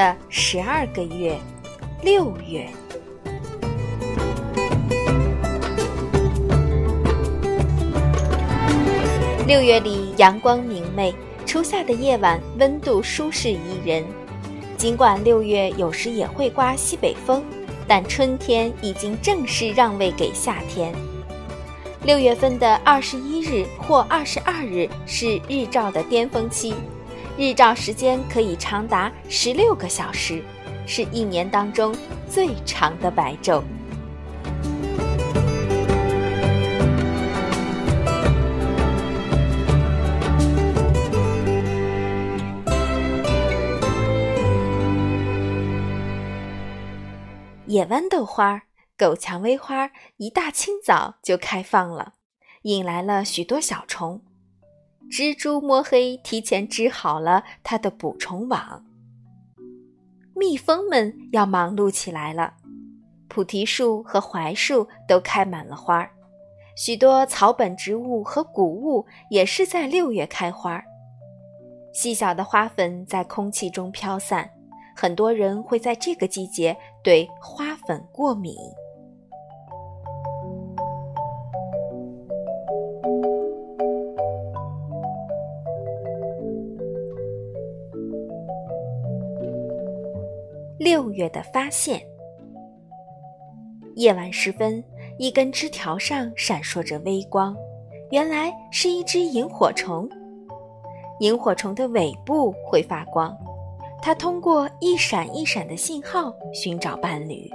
的十二个月，六月。六月里阳光明媚，初夏的夜晚温度舒适宜人。尽管六月有时也会刮西北风，但春天已经正式让位给夏天。六月份的二十一日或二十二日是日照的巅峰期，日照时间可以长达十六个小时，是一年当中最长的白昼。野豌豆花、狗蔷薇花一大清早就开放了，引来了许多小虫。蜘蛛摸黑提前织好了它的捕虫网。蜜蜂们要忙碌起来了，菩提树和槐树都开满了花儿，许多草本植物和谷物也是在六月开花。细小的花粉在空气中飘散。很多人会在这个季节对花粉过敏。六月的发现，夜晚时分，一根枝条上闪烁着微光，原来是一只萤火虫。萤火虫的尾部会发光。它通过一闪一闪的信号寻找伴侣。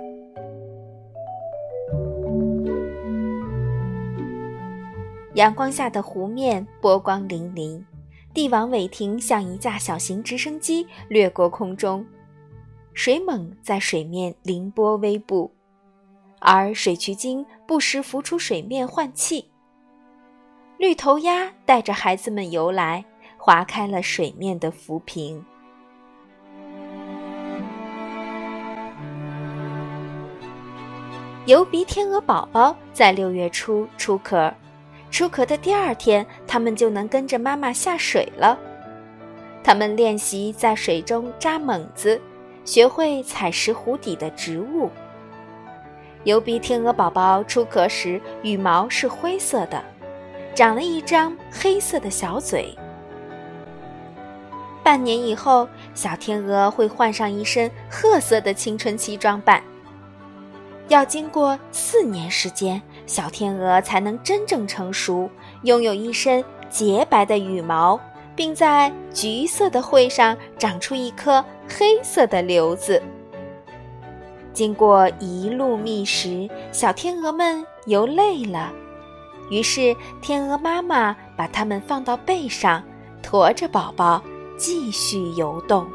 阳光下的湖面波光粼粼，帝王尾亭像一架小型直升机掠过空中，水猛在水面凌波微步，而水渠精不时浮出水面换气。绿头鸭带着孩子们游来，划开了水面的浮萍。油鼻天鹅宝宝在六月初出壳，出壳的第二天，它们就能跟着妈妈下水了。它们练习在水中扎猛子，学会采食湖底的植物。油鼻天鹅宝宝出壳时，羽毛是灰色的，长了一张黑色的小嘴。半年以后，小天鹅会换上一身褐色的青春期装扮。要经过四年时间，小天鹅才能真正成熟，拥有一身洁白的羽毛，并在橘色的喙上长出一颗黑色的瘤子。经过一路觅食，小天鹅们游累了，于是天鹅妈妈把它们放到背上，驮着宝宝继续游动。